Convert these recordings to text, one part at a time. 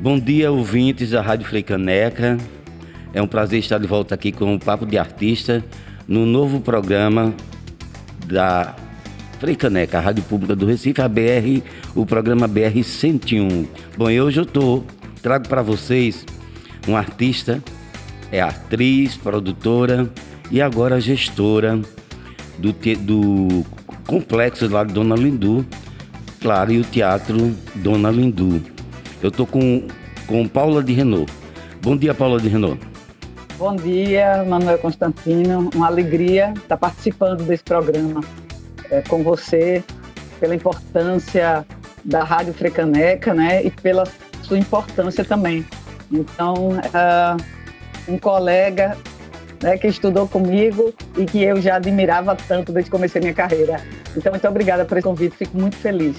Bom dia, ouvintes da Rádio Freicaneca. É um prazer estar de volta aqui com o Papo de Artista no novo programa da Freicaneca, a Rádio Pública do Recife, a BR, o programa BR 101. Bom, e hoje eu tô, trago para vocês um artista, é atriz, produtora e agora gestora do, do complexo lá de Dona Lindu, claro, e o Teatro Dona Lindu. Eu tô com, com Paula de Renault. Bom dia, Paula de Renault. Bom dia, Manuel Constantino. Uma alegria estar participando desse programa é, com você, pela importância da Rádio Frecaneca, né, e pela sua importância também. Então, uh, um colega né, que estudou comigo e que eu já admirava tanto desde que comecei minha carreira. Então, muito obrigada por esse convite, fico muito feliz.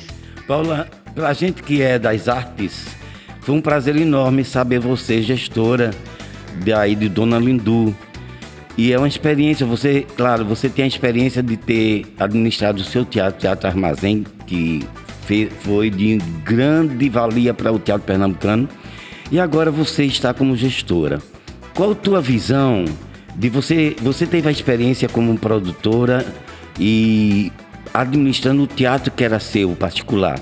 Paula, para a gente que é das artes, foi um prazer enorme saber você, gestora daí de Dona Lindu. E é uma experiência, você, claro, você tem a experiência de ter administrado o seu teatro, Teatro Armazém, que foi de grande valia para o teatro pernambucano. E agora você está como gestora. Qual a tua visão de você? Você teve a experiência como produtora e administrando o teatro que era seu, particular.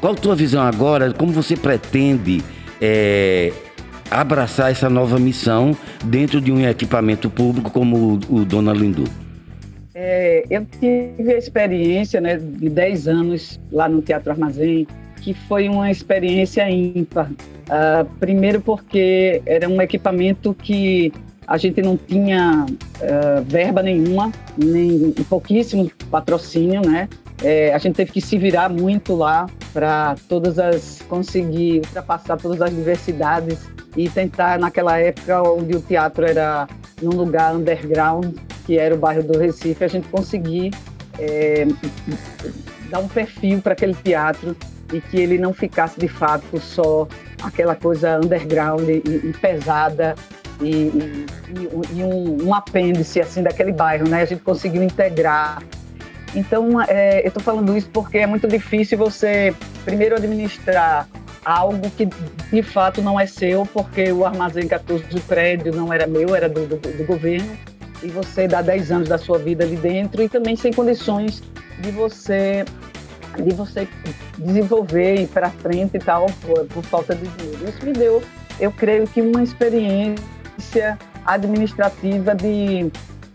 Qual a tua visão agora? Como você pretende é, abraçar essa nova missão dentro de um equipamento público como o, o Dona Lindu? É, eu tive a experiência né, de 10 anos lá no Teatro Armazém, que foi uma experiência ímpar. Uh, primeiro porque era um equipamento que a gente não tinha uh, verba nenhuma, nem pouquíssimo patrocínio, né? É, a gente teve que se virar muito lá para todas as conseguir ultrapassar todas as diversidades e tentar naquela época onde o teatro era num lugar underground que era o bairro do Recife a gente conseguir é, dar um perfil para aquele teatro e que ele não ficasse de fato só aquela coisa underground e, e pesada e, e, e um, um, apêndice assim daquele bairro, né? A gente conseguiu integrar então, é, eu estou falando isso porque é muito difícil você, primeiro, administrar algo que de fato não é seu, porque o armazém 14 do prédio não era meu, era do, do, do governo, e você dá 10 anos da sua vida ali dentro e também sem condições de você de você desenvolver e para frente e tal por, por falta de dinheiro. Isso me deu, eu creio que uma experiência administrativa de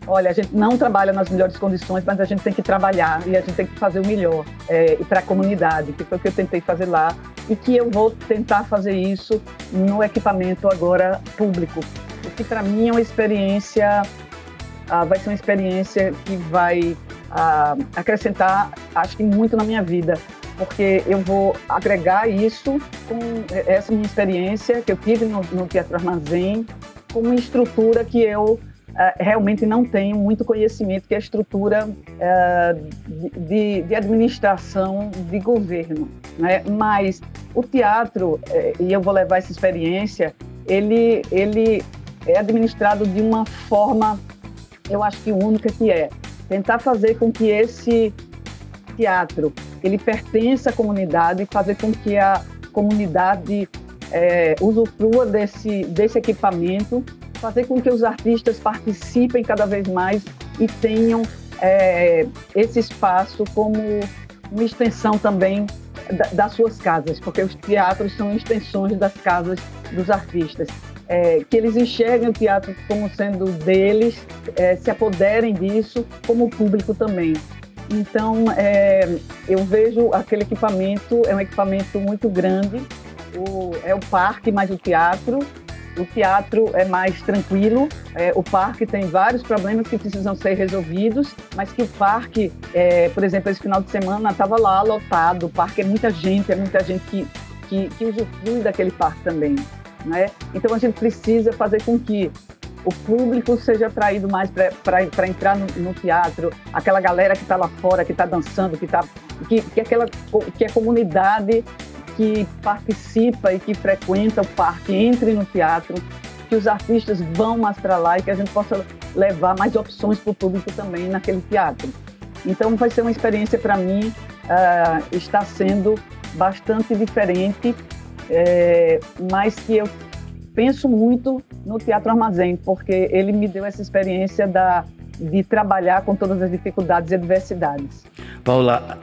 olha, a gente não trabalha nas melhores condições, mas a gente tem que trabalhar e a gente tem que fazer o melhor é, para a comunidade, que foi o que eu tentei fazer lá. E que eu vou tentar fazer isso no equipamento agora público, o que para mim é uma experiência, ah, vai ser uma experiência que vai ah, acrescentar, acho que muito na minha vida, porque eu vou agregar isso com essa minha experiência que eu tive no, no Teatro Armazém, uma estrutura que eu uh, realmente não tenho muito conhecimento, que é a estrutura uh, de, de, administração de governo. Né? Mas o teatro, uh, e eu vou levar essa experiência, ele, ele é administrado de uma forma, eu acho que única, que é tentar fazer com que esse teatro ele pertença à comunidade fazer com que a comunidade é, usufrua desse, desse equipamento fazer com que os artistas participem cada vez mais e tenham é, esse espaço como uma extensão também da, das suas casas, porque os teatros são extensões das casas dos artistas. É, que eles enxerguem o teatro como sendo deles, é, se apoderem disso, como público também. Então, é, eu vejo aquele equipamento, é um equipamento muito grande, o, é o parque mais o teatro, o teatro é mais tranquilo, é, o parque tem vários problemas que precisam ser resolvidos, mas que o parque, é, por exemplo, esse final de semana estava lá lotado, o parque é muita gente, é muita gente que, que, que usufrui daquele parque também. Né? Então a gente precisa fazer com que o público seja atraído mais para entrar no, no, teatro, aquela galera que está lá fora, que está dançando, que, tá, que, que, aquela, que a comunidade que participa e que frequenta o parque entre no teatro, que os artistas vão mais para lá e que a gente possa levar mais opções para o público também naquele teatro. Então vai ser uma experiência para mim uh, está sendo bastante diferente, é, mas que eu penso muito no Teatro Armazém, porque ele me deu essa experiência da, de trabalhar com todas as dificuldades e adversidades. Paula,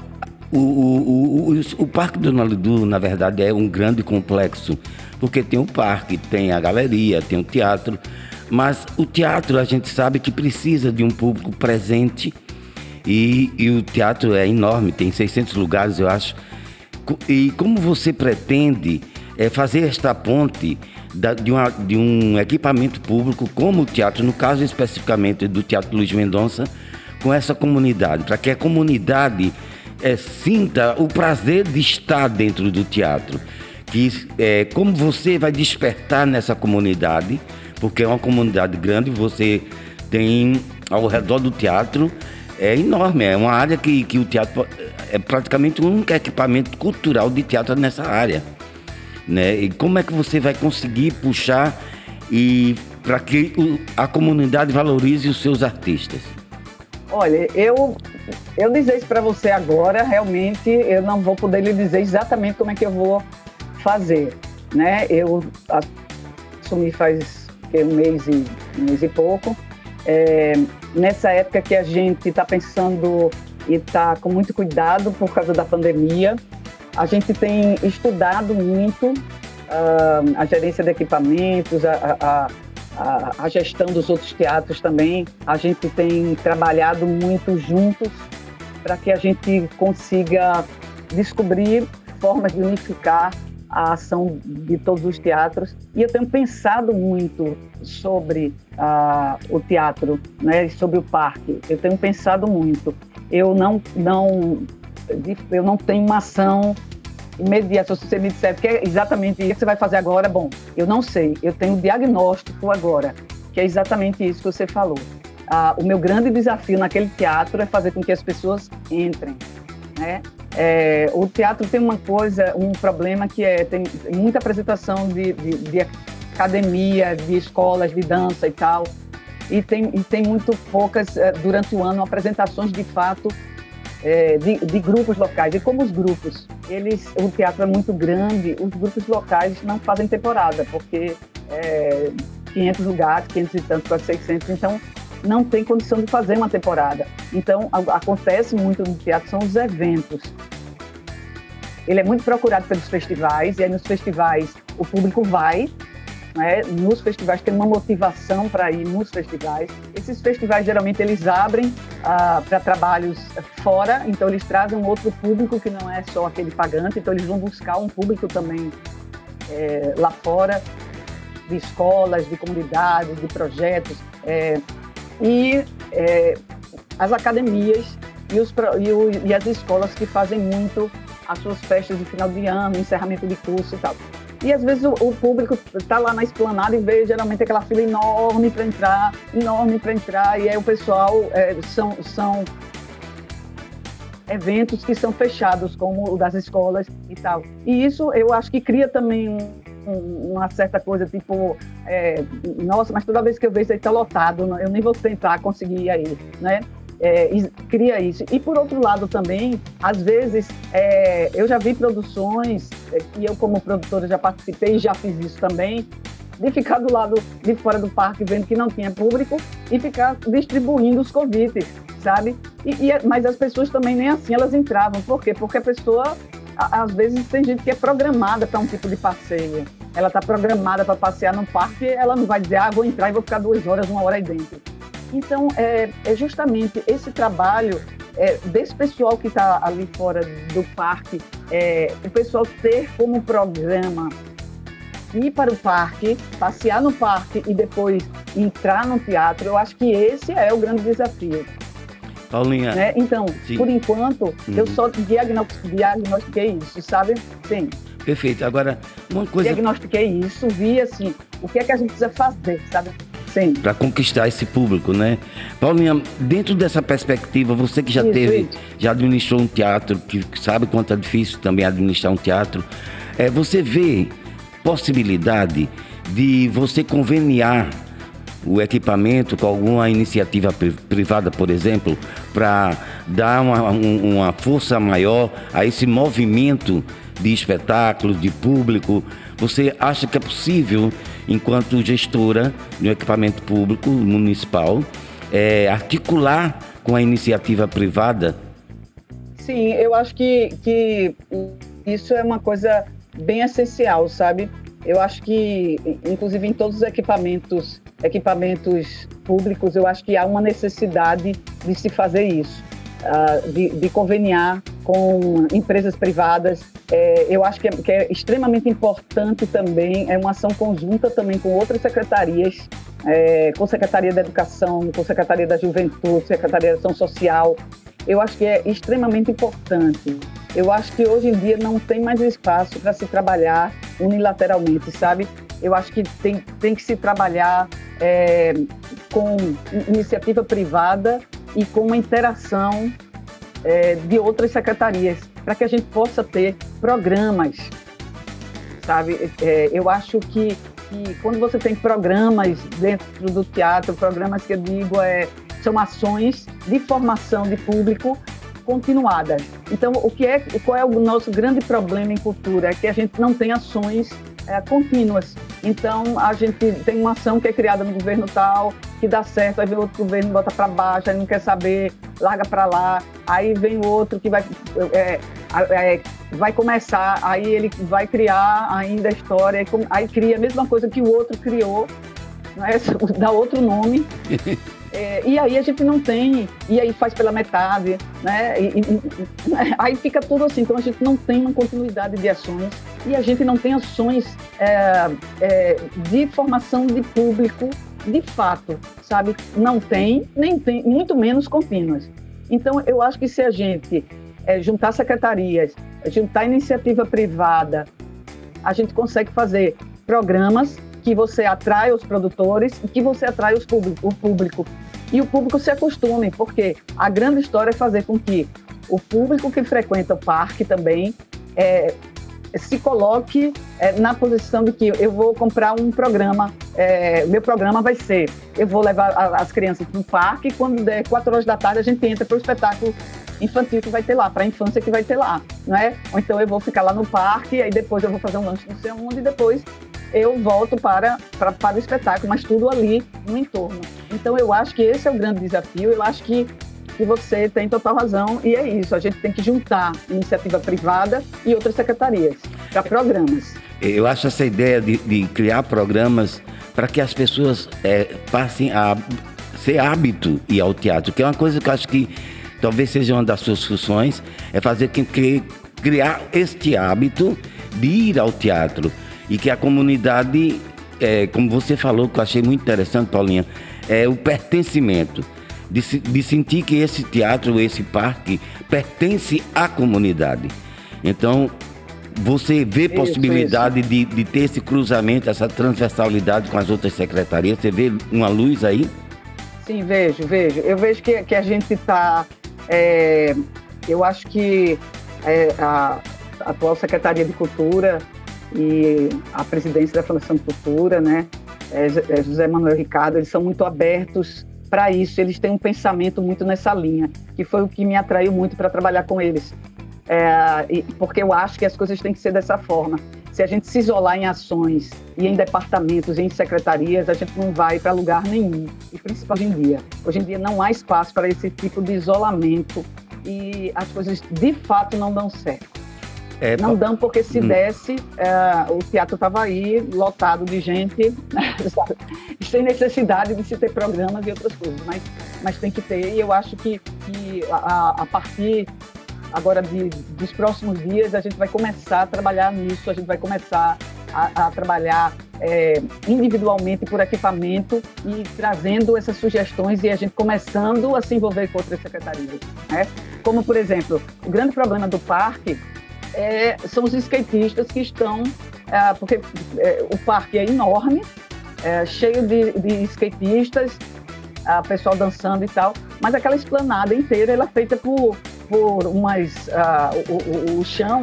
o, o, o, o Parque do Nalidu, na verdade, é um grande complexo, porque tem o parque, tem a galeria, tem o teatro, mas o teatro a gente sabe que precisa de um público presente e, e o teatro é enorme, tem 600 lugares, eu acho. E como você pretende é, fazer esta ponte da, de, uma, de, um equipamento público, como o teatro, no caso especificamente do Teatro Luiz Mendonça, com essa comunidade, para que a comunidade é, sinta o prazer de estar dentro do teatro. Que, é, como você vai despertar nessa comunidade, porque é uma comunidade grande, você tem ao redor do teatro, é enorme, é uma área que, que o teatro é praticamente um equipamento cultural de teatro nessa área né? E como é que você vai conseguir puxar e para que a comunidade valorize os seus artistas? Olha, eu eu dizer isso para você agora, realmente eu não vou poder lhe dizer exatamente como é que eu vou fazer, né? Eu assumi faz um mês e um mês e pouco. É, nessa época que a gente está pensando e está com muito cuidado por causa da pandemia, a gente tem estudado muito uh, a gerência de equipamentos, a, a, a, a, gestão dos outros teatros também. A gente tem trabalhado muito juntos para que a gente consiga descobrir formas de unificar a ação de todos os teatros. E eu tenho pensado muito sobre uh, o teatro, né, sobre o parque. Eu tenho pensado muito. Eu não, não eu não tenho uma ação imediata. Se você me disser que é exatamente isso que você vai fazer agora, bom, eu não sei. Eu tenho um diagnóstico agora, que é exatamente isso que você falou. Ah, o meu grande desafio naquele teatro é fazer com que as pessoas entrem. Né? É, o teatro tem uma coisa, um problema que é tem muita apresentação de, de, de academia, de escolas de dança e tal, e tem, e tem muito poucas eh, durante o ano apresentações de fato é, de, de, grupos locais. E como os grupos, eles, o teatro é muito grande, os grupos locais não fazem temporada, porque é, 500 lugares, 500 e tantos, quase 600, então não tem condição de fazer uma temporada. Então, acontece muito no teatro, são os eventos. Ele é muito procurado pelos festivais, e aí nos festivais o público vai, né? Nos festivais tem uma motivação para ir nos festivais. Esses festivais geralmente eles abrem ah, para trabalhos fora, então eles trazem um outro público que não é só aquele pagante, então eles vão buscar um público também é, lá fora de escolas, de comunidades, de projetos é, e é, as academias e, os, e, o, e as escolas que fazem muito as suas festas de final de ano, encerramento de curso e tal. E às vezes o, o público está lá na esplanada e vê geralmente aquela fila enorme para entrar, enorme para entrar, e aí o pessoal é, são, são eventos que são fechados, como o das escolas e tal. E isso eu acho que cria também uma certa coisa tipo, é, nossa, mas toda vez que eu vejo está lotado, eu nem vou tentar conseguir aí, né? É, cria isso. E por outro lado também, às vezes, é, eu já vi produções, é, e eu como produtora já participei e já fiz isso também, de ficar do lado de fora do parque vendo que não tinha público e ficar distribuindo os convites, sabe? E, e, mas as pessoas também nem assim elas entravam. Por quê? Porque a pessoa, às vezes, tem gente que é programada para um tipo de passeio. Ela está programada para passear no parque, ela não vai dizer, ah, vou entrar e vou ficar duas horas, uma hora aí dentro. Então, é, é justamente esse trabalho é, desse pessoal que está ali fora do parque, é, o pessoal ter como programa ir para o parque, passear no parque e depois entrar no teatro, eu acho que esse é o grande desafio. Paulinha. Né? Então, sim. por enquanto, uhum. eu só diagnostiquei isso, sabe? Sim. Perfeito. Agora, uma coisa. Diagnostiquei isso, vi assim, o que é que a gente precisa fazer, sabe? Para conquistar esse público, né? Paulinha, dentro dessa perspectiva, você que já isso, teve, isso. já administrou um teatro, que sabe quanto é difícil também administrar um teatro, é, você vê possibilidade de você conveniar o equipamento com alguma iniciativa privada, por exemplo, para dar uma, uma força maior a esse movimento de espetáculos, de público? Você acha que é possível, enquanto gestora de um equipamento público municipal, é, articular com a iniciativa privada? Sim, eu acho que, que isso é uma coisa bem essencial, sabe? Eu acho que, inclusive em todos os equipamentos, equipamentos públicos, eu acho que há uma necessidade de se fazer isso, uh, de, de, conveniar com empresas privadas. É, eu acho que é, que é, extremamente importante também, é uma ação conjunta também com outras secretarias, é, com Secretaria da Educação, com Secretaria da Juventude, Secretaria da Ação Social. Eu acho que é extremamente importante. Eu acho que hoje em dia não tem mais espaço para se trabalhar unilateralmente, sabe? Eu acho que tem, tem que se trabalhar é, com iniciativa privada e com uma interação é, de outras secretarias, para que a gente possa ter programas, sabe? É, eu acho que, que quando você tem programas dentro do teatro, programas que eu digo é, são ações de formação de público continuadas. Então, o que é, qual é o nosso grande problema em cultura? É que a gente não tem ações é, contínuas. Então, a gente tem uma ação que é criada no governo tal, que dá certo, aí vem outro governo, bota para baixo, aí não quer saber, larga para lá, aí vem outro que vai, é, é, vai começar, aí ele vai criar ainda a história, aí cria a mesma coisa que o outro criou, não é? dá outro nome. É, e aí a gente não tem, e aí faz pela metade, né? E, e, aí fica tudo assim, então a gente não tem uma continuidade de ações e a gente não tem ações é, é, de formação de público de fato, sabe? Não tem, nem tem, muito menos contínuas. Então eu acho que se a gente é, juntar secretarias, juntar iniciativa privada, a gente consegue fazer programas que você atrai os produtores e que você atrai os público, o público. E o público se acostume, porque a grande história é fazer com que o público que frequenta o parque também é, se coloque é, na posição de que eu vou comprar um programa, é, meu programa vai ser, eu vou levar a, as crianças para o parque e quando der quatro horas da tarde a gente entra para o espetáculo infantil que vai ter lá, para a infância que vai ter lá, não é? Ou então eu vou ficar lá no parque, aí depois eu vou fazer um lanche não sei e depois eu volto para, para, para o espetáculo, mas tudo ali no entorno. Então eu acho que esse é o grande desafio, eu acho que, que você tem total razão e é isso, a gente tem que juntar iniciativa privada e outras secretarias para programas. Eu acho essa ideia de, de criar programas para que as pessoas é, passem a ser hábito ir ao teatro, que é uma coisa que eu acho que talvez seja uma das suas funções, é fazer que criar este hábito de ir ao teatro e que a comunidade, é, como você falou, que eu achei muito interessante, Paulinha, é o pertencimento. De, de sentir que esse teatro, esse parque, pertence à comunidade. Então, você vê isso, possibilidade isso. De, de ter esse cruzamento, essa transversalidade com as outras secretarias? Você vê uma luz aí? Sim, vejo, vejo. Eu vejo que, que a gente está. É, eu acho que é, a, a atual Secretaria de Cultura e a presidência da Fundação Cultura, né, é, é, José Manuel Ricardo, eles são muito abertos para isso, eles têm um pensamento muito nessa linha, que foi o que me atraiu muito para trabalhar com eles. É, porque eu acho que as coisas têm que ser dessa forma. Se a gente se isolar em ações e em departamentos e em secretarias, a gente não vai para lugar nenhum. E principalmente hoje em dia. Hoje em dia não há espaço para esse tipo de isolamento e as coisas de fato não dão certo. É, não dão, porque se hum. desse, é, o teatro estava aí, lotado de gente, sem necessidade de se ter programas e outras coisas, mas, mas tem que ter, e eu acho que, que a, a partir agora de, dos próximos dias a gente vai começar a trabalhar nisso, a gente vai começar a, a trabalhar é, individualmente por equipamento e trazendo essas sugestões e a gente começando a se envolver com outras secretarias. Né? Como, por exemplo, o grande problema do parque é, são os skatistas que estão, é, porque é, o parque é enorme, é, cheio de, de skatistas, a pessoal dançando e tal, mas aquela esplanada inteira ela é feita por, por umas. Uh, o, o, o, chão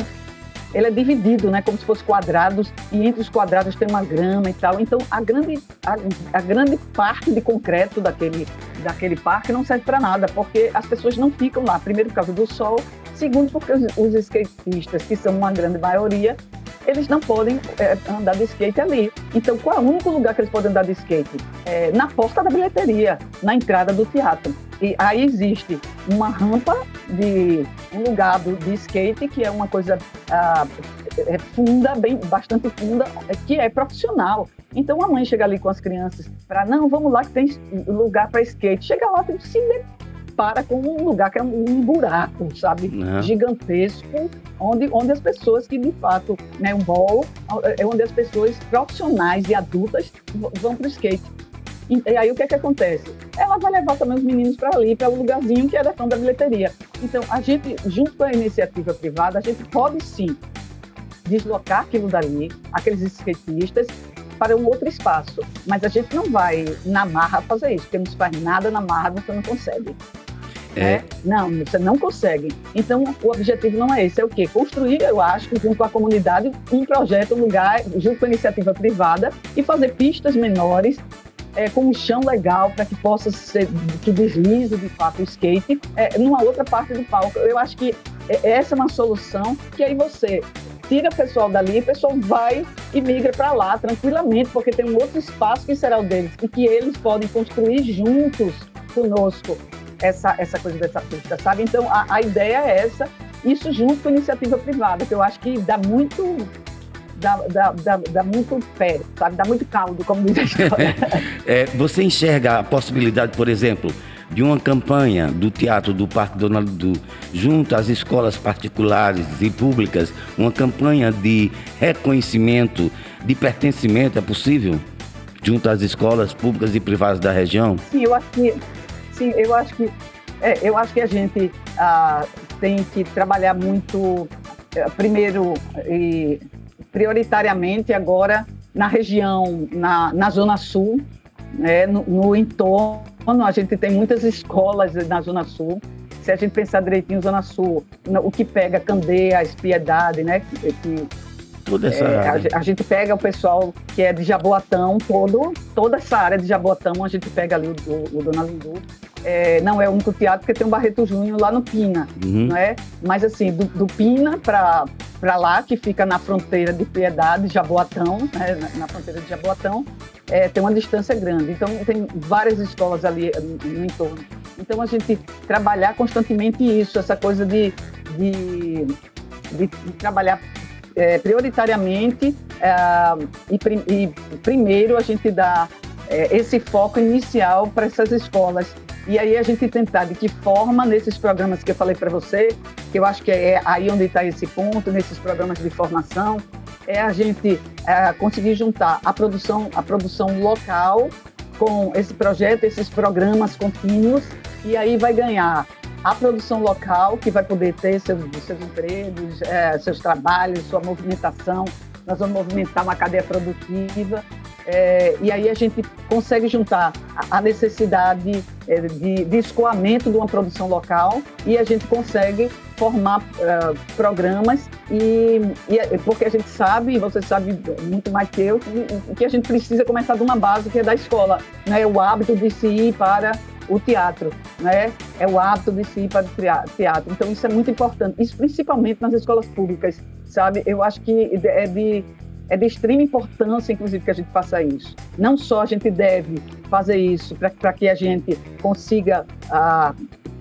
ele é dividido, né, como se fosse quadrados, e entre os quadrados tem uma grama e tal. Então, a grande, a, a grande parte de concreto daquele, daquele parque não serve para nada, porque as pessoas não ficam lá, primeiro por causa do sol, segundo porque os, os skatistas, que são uma grande maioria, eles não podem é, andar de skate ali. Então, qual é o único lugar que eles podem andar de skate? É, na porta da bilheteria, na entrada do teatro. E aí existe uma rampa de um lugar de skate que é uma coisa ah, é funda, bem, bastante funda, que é profissional. Então a mãe chega ali com as crianças para não, vamos lá que tem lugar para skate. Chega lá, tem se depara com um lugar que é um, buraco, sabe, Não. gigantesco, onde, onde as pessoas que de fato, né, um bolo, é onde as pessoas profissionais e adultas vão para o skate. E, aí o que é que acontece? Ela vai levar também os meninos para ali, para o um lugarzinho que é da da bilheteria. Então, a gente, junto com a iniciativa privada, a gente pode sim deslocar aquilo dali, aqueles skatistas, para um outro espaço. Mas a gente não vai na marra fazer isso, porque não se faz nada na marra, você não consegue. É. é. Não, você não consegue. Então, o objetivo não é esse, é o quê? Construir, eu acho, junto com a comunidade, um projeto, um lugar, junto com a iniciativa privada, e fazer pistas menores é, com um chão legal para que possa ser, que deslize de fato o skate é, numa outra parte do palco. Eu acho que é, essa é uma solução que aí você tira o pessoal dali, o pessoal vai e migra para lá tranquilamente, porque tem um outro espaço que será o deles e que eles podem construir juntos conosco essa, essa coisa dessa pista, sabe? Então a, a ideia é essa, isso junto com a iniciativa privada, que eu acho que dá muito dá, dá, dá, dá muito pé, sabe? Dá muito caldo, como diz a história. é, você enxerga a possibilidade, por exemplo, de uma campanha do Teatro do Parque Donald Du junto às escolas particulares e públicas, uma campanha de reconhecimento, de pertencimento, é possível? Junto às escolas públicas e privadas da região? Sim, eu acho que, sim, eu acho que, é, eu acho que a gente ah, tem que trabalhar muito, eh, primeiro, e prioritariamente agora na região, na, na Zona Sul, né, no, no, entorno, a gente tem muitas escolas na Zona Sul. Se a gente pensar direitinho, Zona Sul, o que pega Candeias, Piedade, né, que, Toda essa é, a, a, gente pega o pessoal que é de Jaboatão, todo, toda essa área de Jaboatão, a gente pega ali o, o, o Dona Lindu. É, não é o único teatro, porque tem um Barreto Júnior lá no Pina, uhum. não é? Mas assim, do, do Pina para para lá, que fica na fronteira de Piedade, Jaboatão, né, na, na, fronteira de Jaboatão, é, tem uma distância grande. Então, tem várias escolas ali eh, no, no, entorno. Então, a gente trabalhar constantemente isso, essa coisa de, de, de, de trabalhar é, prioritariamente é, e, e, primeiro a gente dá é, esse foco inicial para essas escolas. E aí a gente tentar de que forma, nesses programas que eu falei para você, que eu acho que é aí onde está esse ponto, nesses programas de formação, é a gente é, conseguir juntar a produção, a produção local com esse projeto, esses programas contínuos, e aí vai ganhar a produção local, que vai poder ter seus, seus empregos, é, seus trabalhos, sua movimentação. Nós vamos movimentar uma cadeia produtiva é, e aí a gente consegue juntar a necessidade é, de, de, escoamento de uma produção local e a gente consegue formar uh, programas e, e, é, porque a gente sabe, e você sabe muito mais que eu, que, que, a gente precisa começar de uma base que é da escola, né? o hábito de se ir para o teatro, né? É o hábito de se ir para o teatro. Então isso é muito importante, isso principalmente nas escolas públicas, sabe? Eu acho que é de é de extrema importância, inclusive, que a gente faça isso. Não só a gente deve fazer isso para que a gente consiga ah,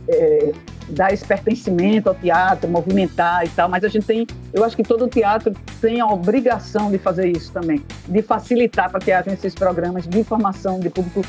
é, dar esse pertencimento ao teatro, movimentar e tal, mas a gente tem, eu acho que todo teatro tem a obrigação de fazer isso também, de facilitar para que haja esses programas de informação de público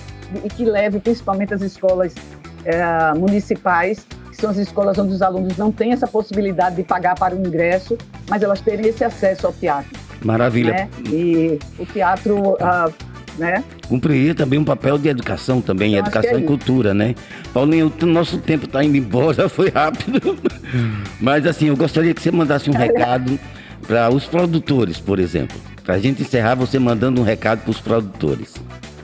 e que leve principalmente as escolas é, municipais que são as escolas onde os alunos não têm essa possibilidade de pagar para o ingresso, mas elas terem esse acesso ao teatro. Maravilha. Né? E o teatro, uh, né? Cumpriria também um papel de educação também, Eu educação é e cultura, né? Paulinho, o nosso tempo está indo embora, foi rápido. Mas assim, eu gostaria que você mandasse um recado para os produtores, por exemplo. Para a gente encerrar, você mandando um recado para os produtores.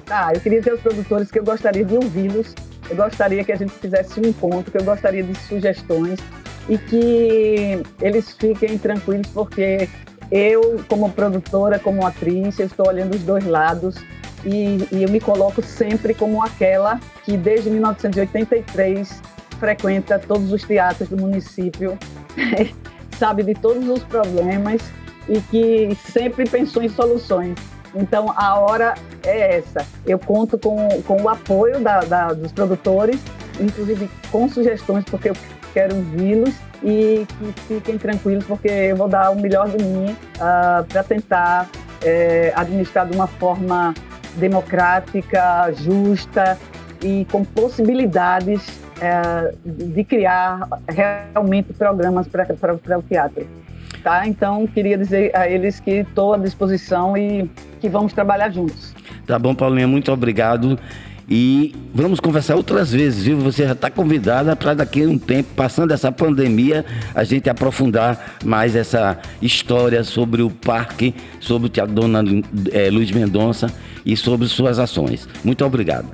Tá, eu queria dizer aos produtores que eu gostaria de ouvi-los. Eu gostaria que a gente fizesse um encontro, que eu gostaria de sugestões e que eles fiquem tranquilos porque eu, como produtora, como atriz, eu estou olhando os dois lados e, e eu me coloco sempre como aquela que desde 1983 frequenta todos os teatros do município, sabe de todos os problemas e que sempre pensou em soluções. Então a hora é essa. Eu conto com, com o apoio da, da, dos produtores, inclusive com sugestões, porque eu quero ouvi-los e que fiquem tranquilos, porque eu vou dar o melhor de mim uh, ah, para tentar uh, administrar de uma forma democrática, justa e com possibilidades uh, de criar realmente programas para o teatro. Tá? Então, queria dizer a eles que estou à disposição e que vamos trabalhar juntos. Tá bom, Paulinha, muito obrigado. E vamos conversar outras vezes, viu? Você já está convidada para daqui a um tempo, passando essa pandemia, a gente aprofundar mais essa história sobre o parque, sobre o Teatro Dona é, Luiz Mendonça e sobre suas ações. Muito obrigado.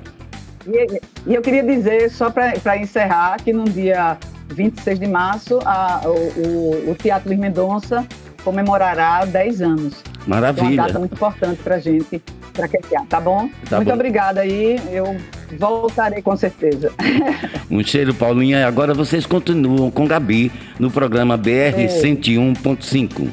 E, e eu queria dizer, só para encerrar, que no dia 26 de março, a, o, o, Teatro Luiz Mendonça comemorará 10 anos. Maravilha. É uma data muito importante para a gente traquetear, tá bom? Tá Muito bom. obrigada aí, eu voltarei com certeza. Um cheiro, Paulinha. Agora vocês continuam com Gabi no programa BR 101.5.